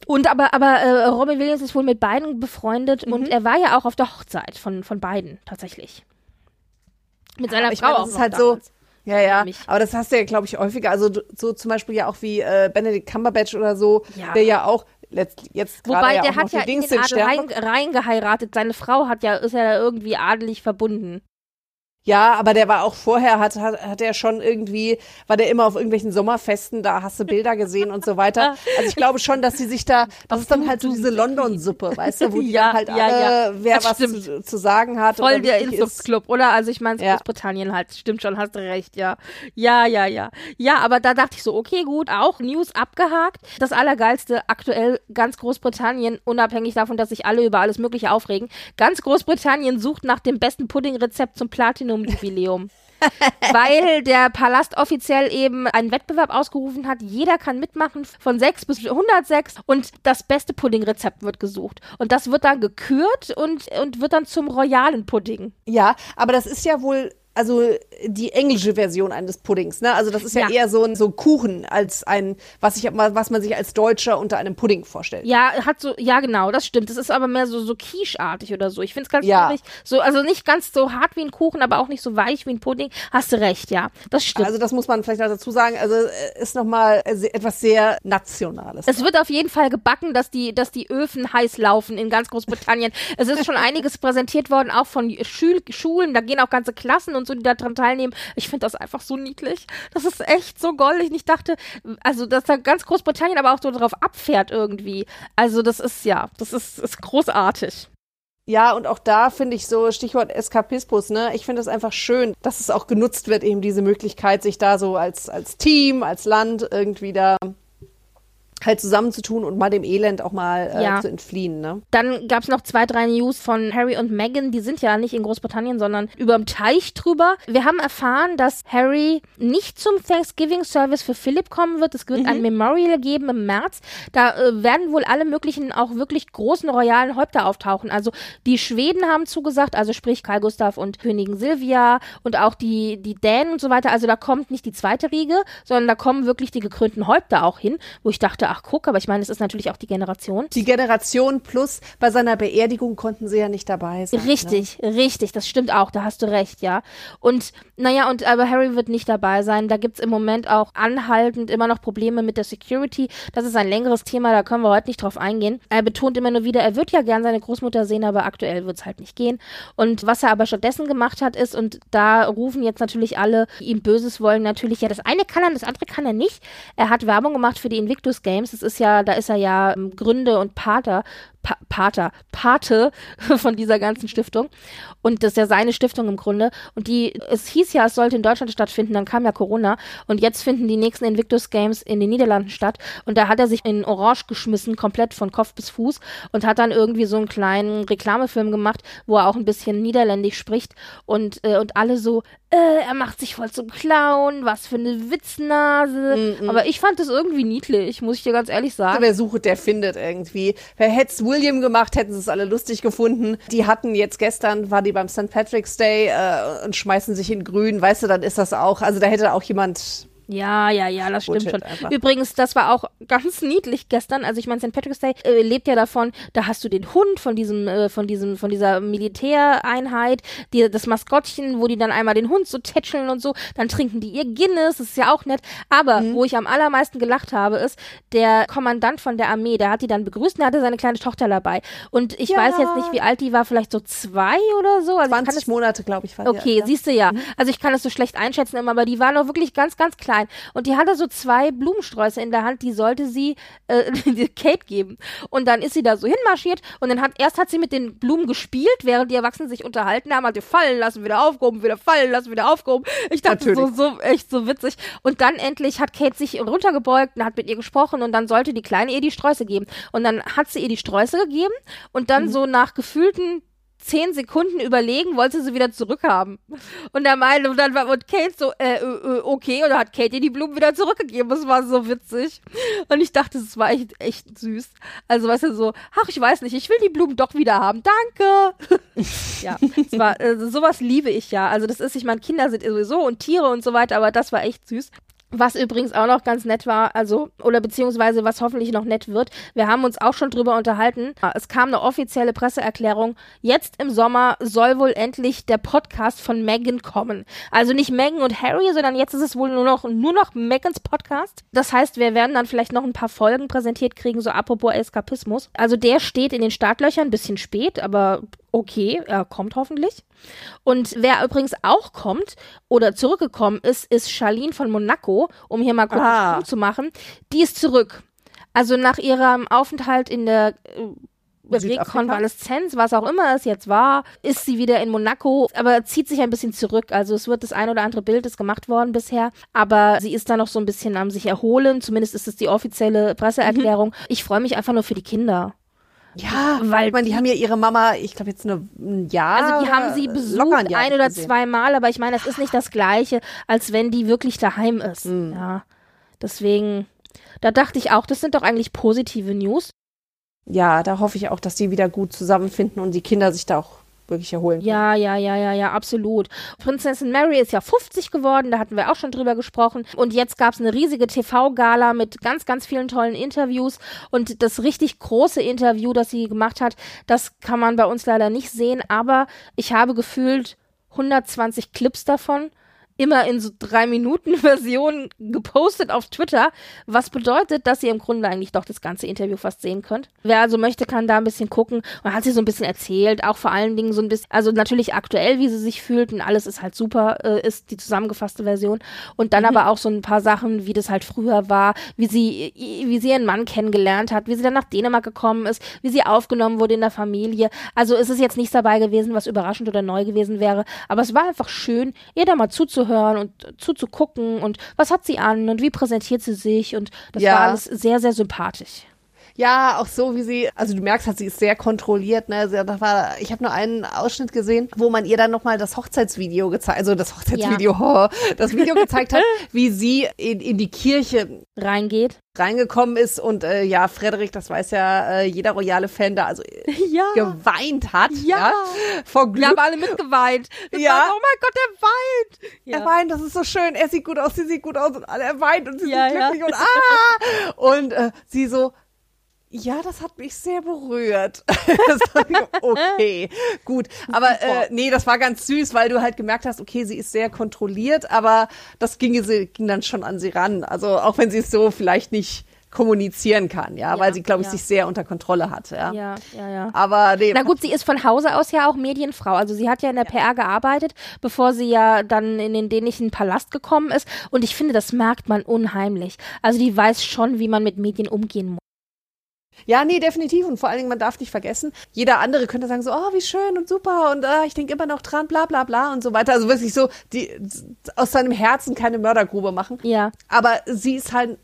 Und aber, aber äh, Robin Williams ist wohl mit beiden befreundet Mhm. und er war ja auch auf der Hochzeit von, von beiden tatsächlich. Mit seiner ich Frau meine, auch das ist halt so. damals. Ja, ja. Mich. Aber das hast du ja, glaube ich, häufiger. Also so zum Beispiel ja auch wie äh, Benedict Cumberbatch oder so, Ja. der ja auch letzt, jetzt Wobei der hat ja die in Dings den Adel rein, reingeheiratet. Seine Frau hat ja, ist ja irgendwie adelig verbunden. Ja, aber der war auch vorher, hat, hat, hat er schon irgendwie, war der immer auf irgendwelchen Sommerfesten, da hast du Bilder gesehen und so weiter. Also ich glaube schon, dass sie sich da, das ist dann halt so diese London-Suppe, weißt du, wo Ja, halt ja, alle, ja. wer Das was zu, zu sagen hat. Voll der. Inzuchtsclub, oder? Also ich meine, Ja. Großbritannien halt, stimmt schon, hast du recht, ja. Ja, ja, ja. Ja, aber da dachte ich so, okay, gut, auch News abgehakt. Das Allergeilste aktuell, ganz Großbritannien, unabhängig davon, dass sich alle über alles Mögliche aufregen, ganz Großbritannien sucht nach dem besten Puddingrezept zum Platinum-Jubiläum. weil der Palast offiziell eben einen Wettbewerb ausgerufen hat. Jeder kann mitmachen von 6 bis 106 und das beste Puddingrezept wird gesucht. Und das wird dann gekürt und, und wird dann zum royalen Pudding. Ja, aber das ist ja wohl also die englische Version eines Puddings, ne? Also das ist ja, Ja. eher so ein so Kuchen als ein was ich was man sich als Deutscher unter einem Pudding vorstellt. Ja, hat so, ja genau, das stimmt. Das ist aber mehr so, so quicheartig oder so. Ich finde es ganz Ja. schwierig. So, also nicht ganz so hart wie ein Kuchen, aber auch nicht so weich wie ein Pudding. Hast du recht, ja. Das stimmt. Also das muss man vielleicht auch dazu sagen. Also äh, ist noch mal äh, etwas sehr Nationales. Es wird auf jeden Fall gebacken, dass die, dass die Öfen heiß laufen in ganz Großbritannien. es ist schon einiges präsentiert worden, auch von Schul Schulen. Da gehen auch ganze Klassen und so, die daran teilnehmen. Ich finde das einfach so niedlich. Das ist echt so goldig. Und ich dachte, also, dass da ganz Großbritannien aber auch so drauf abfährt irgendwie. Also, das ist ja, das ist, ist großartig. Ja, und auch da finde ich so Stichwort Eskapismus, ne? Ich finde es einfach schön, dass es auch genutzt wird, eben diese Möglichkeit, sich da so als, als Team, als Land irgendwie da halt zusammenzutun und mal dem Elend auch mal äh, Ja. zu entfliehen, ne? Dann gab's noch zwei, drei News von Harry und Meghan. Die sind ja nicht in Großbritannien, sondern überm Teich drüber. Wir haben erfahren, dass Harry nicht zum Thanksgiving Service für Philipp kommen wird. Es wird ein Memorial geben im März. Da äh, werden wohl alle möglichen, auch wirklich großen royalen Häupter auftauchen. Also die Schweden haben zugesagt, also sprich Karl Gustav und Königin Silvia und auch die, die Dänen und so weiter. Also da kommt nicht die zweite Riege, sondern da kommen wirklich die gekrönten Häupter auch hin, wo ich dachte, ach guck, aber ich meine, es ist natürlich auch die Generation. Die Generation plus bei seiner Beerdigung konnten sie ja nicht dabei sein. Ne? Richtig, richtig, das stimmt auch, da hast du recht, ja. Und naja, und aber Harry wird nicht dabei sein. Da gibt's im Moment auch anhaltend immer noch Probleme mit der Security. Das ist ein längeres Thema, da können wir heute nicht drauf eingehen. Er betont immer nur wieder, er wird ja gern seine Großmutter sehen, aber aktuell wird's halt nicht gehen. Und was er aber stattdessen gemacht hat, ist, und da rufen jetzt natürlich alle, die ihm Böses wollen, natürlich, ja, das eine kann er, das andere kann er nicht. Er hat Werbung gemacht für die Invictus Games. Das ist ja, da ist er ja ähm, Gründe und Pater, pa Pater, Pate von dieser ganzen Stiftung. Und das ist ja seine Stiftung im Grunde. Und die, es hieß ja, es sollte in Deutschland stattfinden, dann kam ja Corona. Und jetzt finden die nächsten Invictus Games in den Niederlanden statt. Und da hat er sich in Orange geschmissen, komplett von Kopf bis Fuß. Und hat dann irgendwie so einen kleinen Reklamefilm gemacht, wo er auch ein bisschen niederländisch spricht. Und, äh, und alle so, äh, er macht sich voll zum Clown, was für eine Witznase. Aber ich fand das irgendwie niedlich, muss ich dir ganz ehrlich sagen. Wer sucht, der findet irgendwie. Wer hätte es William gemacht, hätten sie es alle lustig gefunden. Die hatten jetzt gestern, war die beim St. Patrick's Day äh, und schmeißen sich in grün. Weißt du, dann ist das auch, also da hätte auch jemand Ja, ja, ja, das stimmt Bullshit schon. einfach. Übrigens, das war auch ganz niedlich gestern. Also ich meine, St. Patrick's Day äh, lebt ja davon, da hast du den Hund von diesem, äh, von diesem, von dieser Militäreinheit, die, das Maskottchen, wo die dann einmal den Hund so tätscheln und so, dann trinken die ihr Guinness, das ist ja auch nett. Aber Mhm. wo ich am allermeisten gelacht habe, ist, der Kommandant von der Armee, der hat die dann begrüßt und der hatte seine kleine Tochter dabei. Und ich Ja. weiß jetzt nicht, wie alt die war, vielleicht so zwei oder so. Also ich kann 20 es Monate, glaube ich, war Okay, alt, siehst du ja. Also ich kann das so schlecht einschätzen immer, aber die war noch wirklich ganz, ganz klein. Und die hatte so zwei Blumensträuße in der Hand, die sollte sie äh, Kate geben. Und dann ist sie da so hinmarschiert und dann hat erst hat sie mit den Blumen gespielt, während die Erwachsenen sich unterhalten haben, hat sie fallen lassen, wieder aufgehoben, wieder fallen lassen, wieder aufgehoben. Ich dachte so, Natürlich. so echt so witzig. Und dann endlich hat Kate sich runtergebeugt und hat mit ihr gesprochen und dann sollte die Kleine ihr die Sträuße geben. Und dann hat sie ihr die Sträuße gegeben und dann so nach gefühlten zehn Sekunden überlegen, wollte sie wieder zurückhaben. Und er meinte, und dann war und Kate so, äh, äh, äh, okay, und dann hat Kate ihr die Blumen wieder zurückgegeben. Das war so witzig. Und ich dachte, es war echt, echt süß. Also, weißt du, so, ach, ich weiß nicht, ich will die Blumen doch wieder haben. Danke. ja, es war, äh, sowas liebe ich ja. Also, das ist, ich meine, Kinder sind sowieso und Tiere und so weiter, aber das war echt süß. Was übrigens auch noch ganz nett war, also, oder beziehungsweise was hoffentlich noch nett wird, wir haben uns auch schon drüber unterhalten. Es kam eine offizielle Presseerklärung. Jetzt im Sommer soll wohl endlich der Podcast von Megan kommen. Also nicht Megan und Harry, sondern jetzt ist es wohl nur noch, nur noch Megans Podcast. Das heißt, wir werden dann vielleicht noch ein paar Folgen präsentiert kriegen, so apropos Eskapismus. Also der steht in den Startlöchern, ein bisschen spät, aber okay, er kommt hoffentlich. Und wer übrigens auch kommt oder zurückgekommen ist, ist Charlene von Monaco, um hier mal kurz Ah. zu machen. Die ist zurück. Also nach ihrem Aufenthalt in der äh? Rekonvaleszenz, was auch immer es jetzt war, ist sie wieder in Monaco, aber zieht sich ein bisschen zurück. Also es wird das ein oder andere Bild ist gemacht worden bisher, aber sie ist da noch so ein bisschen am sich erholen. Zumindest ist es die offizielle Presseerklärung. Ich freue mich einfach nur für die Kinder. Ja, Weil weil man, die haben ja ihre Mama, ich glaube jetzt nur ein Jahr. Also die haben sie besucht ein oder gesehen. zwei Mal, aber ich meine, das ist nicht das Gleiche, als wenn die wirklich daheim ist. Hm. Ja, deswegen, da dachte ich auch, das sind doch eigentlich positive News. Ja, da hoffe ich auch, dass die wieder gut zusammenfinden und die Kinder sich da auch wirklich erholen. können. Ja, ja, ja, ja, ja, absolut. Prinzessin Mary ist ja 50 geworden, da hatten wir auch schon drüber gesprochen. Und jetzt gab es eine riesige TV-Gala mit ganz, ganz vielen tollen Interviews. Und das richtig große Interview, das sie gemacht hat, das kann man bei uns leider nicht sehen. Aber ich habe gefühlt 120 Clips davon. Immer in so drei Minuten Versionen gepostet auf Twitter, was bedeutet, dass ihr im Grunde eigentlich doch das ganze Interview fast sehen könnt. Wer also möchte, kann da ein bisschen gucken. Und hat sie so ein bisschen erzählt, auch vor allen Dingen so ein bisschen, also natürlich aktuell, wie sie sich fühlt und alles ist halt super, äh, ist die zusammengefasste Version. Und dann aber auch so ein paar Sachen, wie das halt früher war, wie sie, wie sie ihren Mann kennengelernt hat, wie sie dann nach Dänemark gekommen ist, wie sie aufgenommen wurde in der Familie. Also es ist jetzt nichts dabei gewesen, was überraschend oder neu gewesen wäre, aber es war einfach schön, ihr da mal zuzuhören und zuzugucken und was hat sie an und wie präsentiert sie sich und das Ja. war alles sehr, sehr sympathisch. Ja, auch so wie sie, also du merkst halt, sie ist sehr kontrolliert. Ne? Sie, das war, ich habe nur einen Ausschnitt gesehen, wo man ihr dann nochmal das Hochzeitsvideo gezeigt, also das Hochzeitsvideo, oh, das Video gezeigt hat, wie sie in, in die Kirche Reingeht. reingekommen ist und äh, ja, Frederik, das weiß ja äh, jeder royale Fan da, also Ja. geweint hat. Ja. vor Wir haben Glück. alle mitgeweint. Wir Ja. waren, oh mein Gott, er weint. Ja. Er weint, das ist so schön. Er sieht gut aus, sie sieht gut aus und alle er weint und sie Ja, sind ja. glücklich und ah! Und äh, sie so, ja, das hat mich sehr berührt. ich, okay, gut. Aber äh, nee, das war ganz süß, weil du halt gemerkt hast, okay, sie ist sehr kontrolliert, aber das ging, sie, ging dann schon an sie ran. Also auch wenn sie es so vielleicht nicht kommunizieren kann, ja, Ja, weil sie, glaube ich, ja. sich sehr unter Kontrolle hat, ja. Ja, ja, ja. Aber nee, Na gut, sie ist von Hause aus ja auch Medienfrau. Also sie hat ja in der PR gearbeitet, bevor sie ja dann in den dänischen Palast gekommen ist. Und ich finde, das merkt man unheimlich. Also die weiß schon, wie man mit Medien umgehen muss. Ja, nee, definitiv. Und vor allen Dingen, man darf nicht vergessen, jeder andere könnte sagen so, oh, wie schön und super und ah, ich denke immer noch dran, bla bla bla und so weiter. Also wirklich so, die aus seinem Herzen keine Mördergrube machen. Ja. Aber sie ist halt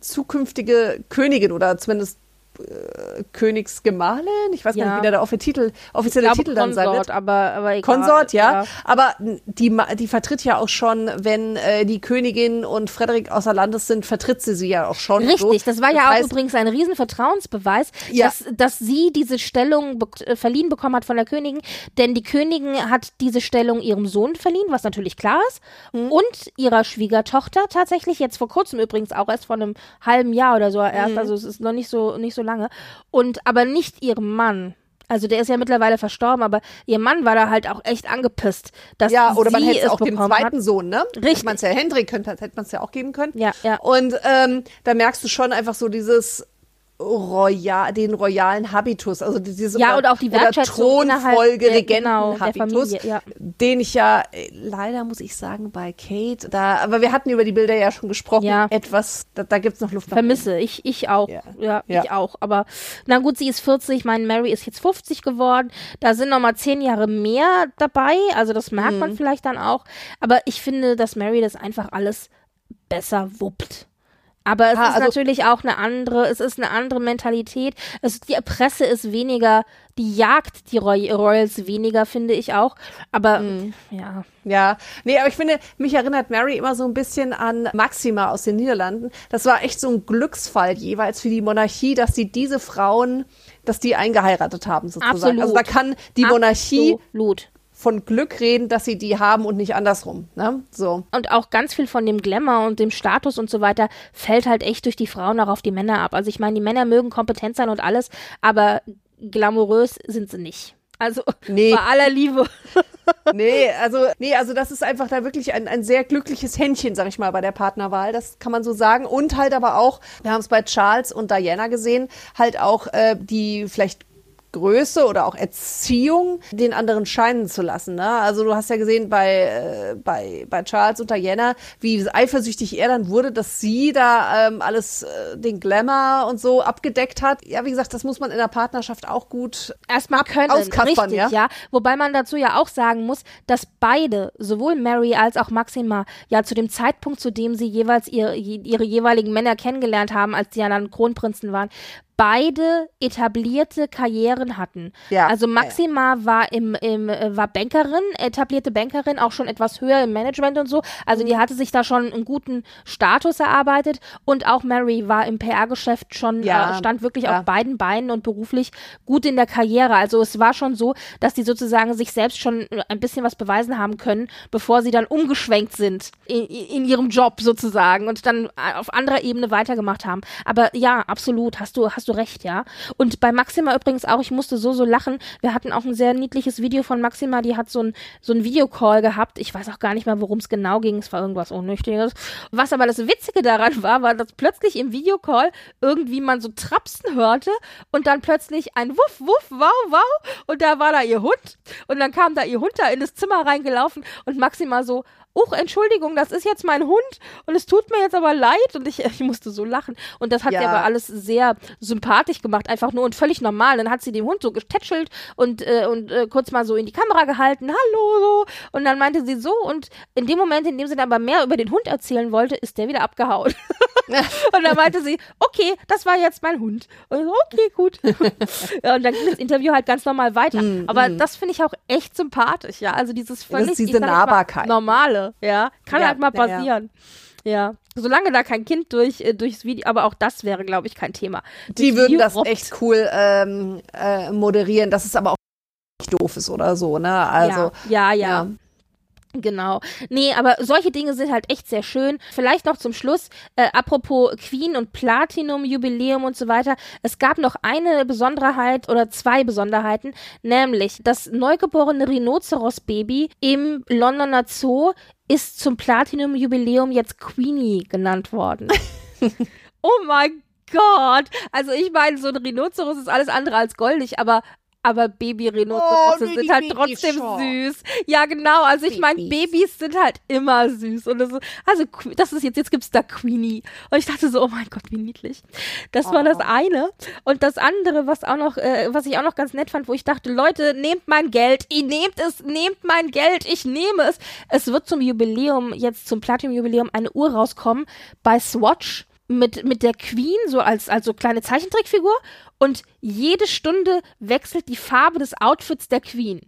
zukünftige Königin oder zumindest äh, Königsgemahlin. Ich weiß gar Ja. nicht, wie der, der Titel, offizielle glaube Titel dann sein Konsort, wird. aber, aber egal. Konsort, ja. Aber die, die vertritt ja auch schon, wenn äh, die Königin und Frederik außer Landes sind, vertritt sie sie ja auch schon. Richtig, so. das war ja auch heißt, übrigens ein riesen Vertrauensbeweis, Ja. dass, dass sie diese Stellung be äh, verliehen bekommen hat von der Königin, denn die Königin hat diese Stellung ihrem Sohn verliehen, was natürlich klar ist, Hm. und ihrer Schwiegertochter tatsächlich jetzt vor kurzem übrigens auch erst vor einem halben Jahr oder so erst, Hm. also es ist noch nicht so nicht so lange und aber nicht ihrem Mann. Also der ist ja mittlerweile verstorben, aber ihr Mann war da halt auch echt angepisst, dass Ja, oder man hätte es auch dem zweiten hat. Sohn, ne? Richtig. Hätte man es ja Hendrik könnte, hätte man es ja auch geben können. Ja, ja. Und ähm, da merkst du schon einfach so dieses Royal, den royalen Habitus, also diese Ja, und auch die oder Wertschätzung Thronfolge, der- genau, der Regentenhabitus, Familie, ja. den ich ja leider muss ich sagen bei Kate, da, aber wir hatten über die Bilder ja schon gesprochen, Ja. etwas, da, da gibt's noch Luft nach Vermisse, ich, ich auch. Ja. Ja, Ja. ich auch. Aber na gut, sie ist 40, mein Mary ist jetzt 50 geworden. Da sind noch mal zehn Jahre mehr dabei. Also das merkt Mhm. man vielleicht dann auch. Aber ich finde, dass Mary das einfach alles besser wuppt. Aber es Ah, ist also- natürlich auch eine andere, es ist eine andere Mentalität. Es, die Presse ist weniger, die jagt die Roy Royals weniger, finde ich auch. Aber Mhm. ja, Ja, nee, aber ich finde, mich erinnert Mary immer so ein bisschen an Maxima aus den Niederlanden. Das war echt so ein Glücksfall jeweils für die Monarchie, dass sie diese Frauen, dass die eingeheiratet haben sozusagen. Absolut. Also da kann die Monarchie absolut. Von Glück reden, dass sie die haben und nicht andersrum. Ne? So. und auch ganz viel von dem Glamour und dem Status und so weiter fällt halt echt durch die Frauen auch auf die Männer ab. Also ich meine, die Männer mögen kompetent sein und alles, aber glamourös sind sie nicht. Also Nee. bei aller Liebe. Nee, also, nee, also das ist einfach da wirklich ein, ein sehr glückliches Händchen, sag ich mal, bei der Partnerwahl. Das kann man so sagen. Und halt aber auch, wir haben es bei Charles und Diana gesehen, halt auch äh, die vielleicht Größe oder auch Erziehung den anderen scheinen zu lassen. Ne? Also du hast ja gesehen bei, äh, bei, bei Charles und Diana, wie eifersüchtig er dann wurde, dass sie da ähm, alles, äh, den Glamour und so abgedeckt hat. Ja, wie gesagt, das muss man in der Partnerschaft auch gut erstmal können. Richtig, ja? ja. Wobei man dazu ja auch sagen muss, dass beide, sowohl Mary als auch Maxima, ja zu dem Zeitpunkt, zu dem sie jeweils ihr, ihre jeweiligen Männer kennengelernt haben, als sie ja dann Kronprinzen waren, beide etablierte Karrieren hatten. Ja, also Maxima ja. war im, im äh, war Bankerin, etablierte Bankerin, auch schon etwas höher im Management und so. Also die mhm. hatte sich da schon einen guten Status erarbeitet und auch Mary war im PR-Geschäft schon ja, äh, stand wirklich auf beiden Beinen und beruflich gut in der Karriere. Also es war schon so, dass die sozusagen sich selbst schon ein bisschen was beweisen haben können, bevor sie dann umgeschwenkt sind in, in ihrem Job sozusagen und dann auf anderer Ebene weitergemacht haben. Aber ja, absolut, hast du hast du du recht, ja. Und bei Maxima übrigens auch, ich musste so, so lachen. Wir hatten auch ein sehr niedliches Video von Maxima, die hat so ein, so ein Videocall gehabt. Ich weiß auch gar nicht mehr, worum es genau ging. Es war irgendwas Unnüchtiges. Was aber das Witzige daran war, war, dass plötzlich im Videocall irgendwie man so Trapsen hörte und dann plötzlich ein Wuff, Wuff, wow, wow. Und da war da ihr Hund. Und dann kam da ihr Hund da in das Zimmer reingelaufen und Maxima so, uch, Entschuldigung, das ist jetzt mein Hund und es tut mir jetzt aber leid und ich, ich musste so lachen. Und das hat ja. aber alles sehr sympathisch gemacht, einfach nur und völlig normal. Dann hat sie den Hund so getätschelt und, äh, und äh, kurz mal so in die Kamera gehalten, hallo, so. Und dann meinte sie so und in dem Moment, in dem sie dann aber mehr über den Hund erzählen wollte, ist der wieder abgehauen. und dann meinte sie, okay, das war jetzt mein Hund. Und so, okay, gut. ja, und dann ging das Interview halt ganz normal weiter. Mm, aber mm. das finde ich auch echt sympathisch, ja. Also dieses völlig, das ist diese Nahbarkeit. normale ja, kann ja, halt mal passieren. Ja, ja. Solange da kein Kind durch, äh, durchs Video, aber auch das wäre, glaube ich, kein Thema. Die würden das robbt. echt cool ähm, äh, moderieren, dass es aber auch nicht doof ist oder so, ne? Also, ja, ja. ja. ja. Genau. Nee, aber solche Dinge sind halt echt sehr schön. Vielleicht noch zum Schluss, äh, apropos Queen und Platinum, Jubiläum und so weiter. Es gab noch eine Besonderheit oder zwei Besonderheiten, nämlich das neugeborene Rhinoceros-Baby im Londoner Zoo ist zum Platinum-Jubiläum jetzt Queenie genannt worden. oh mein Gott. Also ich meine, so ein Rhinoceros ist alles andere als goldig, aber aber Baby-Rhinozerosse oh, sind halt trotzdem süß. Ja, genau. Also ich meine, Babys sind halt immer süß. Und das ist, also das ist jetzt, jetzt gibt's da Queenie. Und ich dachte so, oh mein Gott, wie niedlich. Das oh. war das oh. eine. Und das andere, was auch noch, äh, was ich auch noch ganz nett fand, wo ich dachte, Leute, nehmt mein Geld, ihr nehmt es, nehmt mein Geld, ich nehme es. Es wird zum Jubiläum, jetzt zum Platinum-Jubiläum, eine Uhr rauskommen bei Swatch mit, mit der Queen, so als, als so kleine Zeichentrickfigur. Und jede Stunde wechselt die Farbe des Outfits der Queen.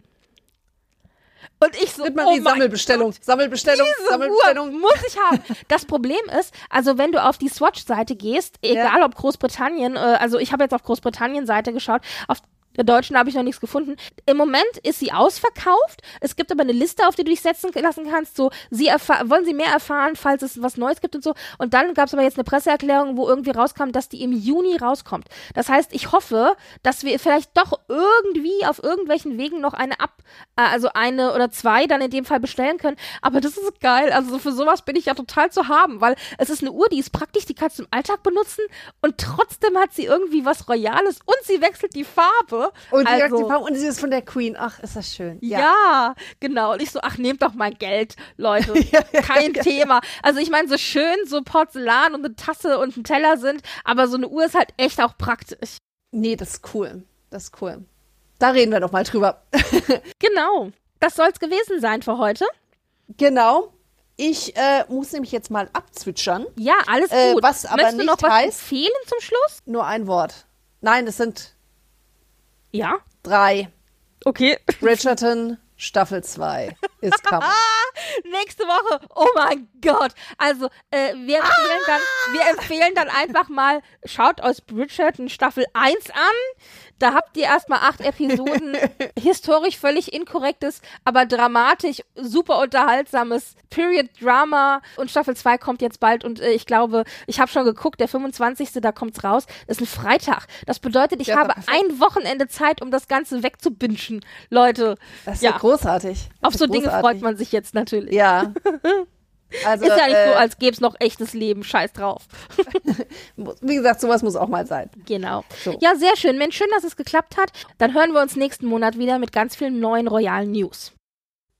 Und ich so, oh Sammelbestellung, Gott, Sammelbestellung, Sammelbestellung. Uhr muss ich haben. Das Problem ist, also wenn du auf die Swatch-Seite gehst, egal ja. ob Großbritannien, äh, also ich habe jetzt auf Großbritannien-Seite geschaut, auf der deutschen habe ich noch nichts gefunden. Im Moment ist sie ausverkauft. Es gibt aber eine Liste, auf die du dich setzen lassen kannst. So, sie wollen sie mehr erfahren, falls es was Neues gibt und so. Und dann gab es aber jetzt eine Presseerklärung, wo irgendwie rauskam, dass die im Juni rauskommt. Das heißt, ich hoffe, dass wir vielleicht doch irgendwie auf irgendwelchen Wegen noch eine ab, äh, also eine oder zwei dann in dem Fall bestellen können. Aber das ist geil. Also für sowas bin ich ja total zu haben, weil es ist eine Uhr, die ist praktisch, die kannst du im Alltag benutzen und trotzdem hat sie irgendwie was Royales und sie wechselt die Farbe. Und, also, die und sie ist von der Queen. Ach, ist das schön. Ja, ja genau. Und ich so, ach, nehmt doch mein Geld, Leute. Kein Thema. Also ich meine, so schön so Porzellan und eine Tasse und ein Teller sind, aber so eine Uhr ist halt echt auch praktisch. Nee, das ist cool. Das ist cool. Da reden wir doch mal drüber. genau. Das soll's gewesen sein für heute. Genau. Ich äh, muss nämlich jetzt mal abzwitschern. Ja, alles äh, gut. Äh, was aber Möchtest nicht du noch was heißt, empfehlen zum Schluss? Nur ein Wort. Nein, es sind ja? Drei. Okay. Bridgerton Staffel 2 ist coming. Nächste Woche. Oh mein Gott. Also, äh, wir, empfehlen dann, wir empfehlen dann einfach mal, schaut aus Bridgerton Staffel 1 an. Da habt ihr erstmal acht Episoden historisch völlig inkorrektes, aber dramatisch, super unterhaltsames Period-Drama. Und Staffel 2 kommt jetzt bald und äh, ich glaube, ich habe schon geguckt, der 25. da kommt's raus. Das ist ein Freitag. Das bedeutet, ich ja, habe ein Wochenende Zeit, um das Ganze wegzubinschen. Leute. Das ist ja, großartig. Das Auf so großartig. Dinge freut man sich jetzt natürlich. Ja. Also, ist ja nicht äh, so, als gäbe es noch echtes Leben. Scheiß drauf. Wie gesagt, sowas muss auch mal sein. Genau. So. Ja, sehr schön. Mensch, schön, dass es geklappt hat. Dann hören wir uns nächsten Monat wieder mit ganz vielen neuen royalen News.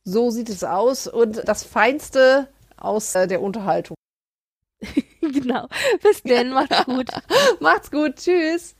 So sieht es aus. Und das Feinste aus äh, der Unterhaltung. genau. Bis denn. Macht's gut. Macht's gut. Tschüss.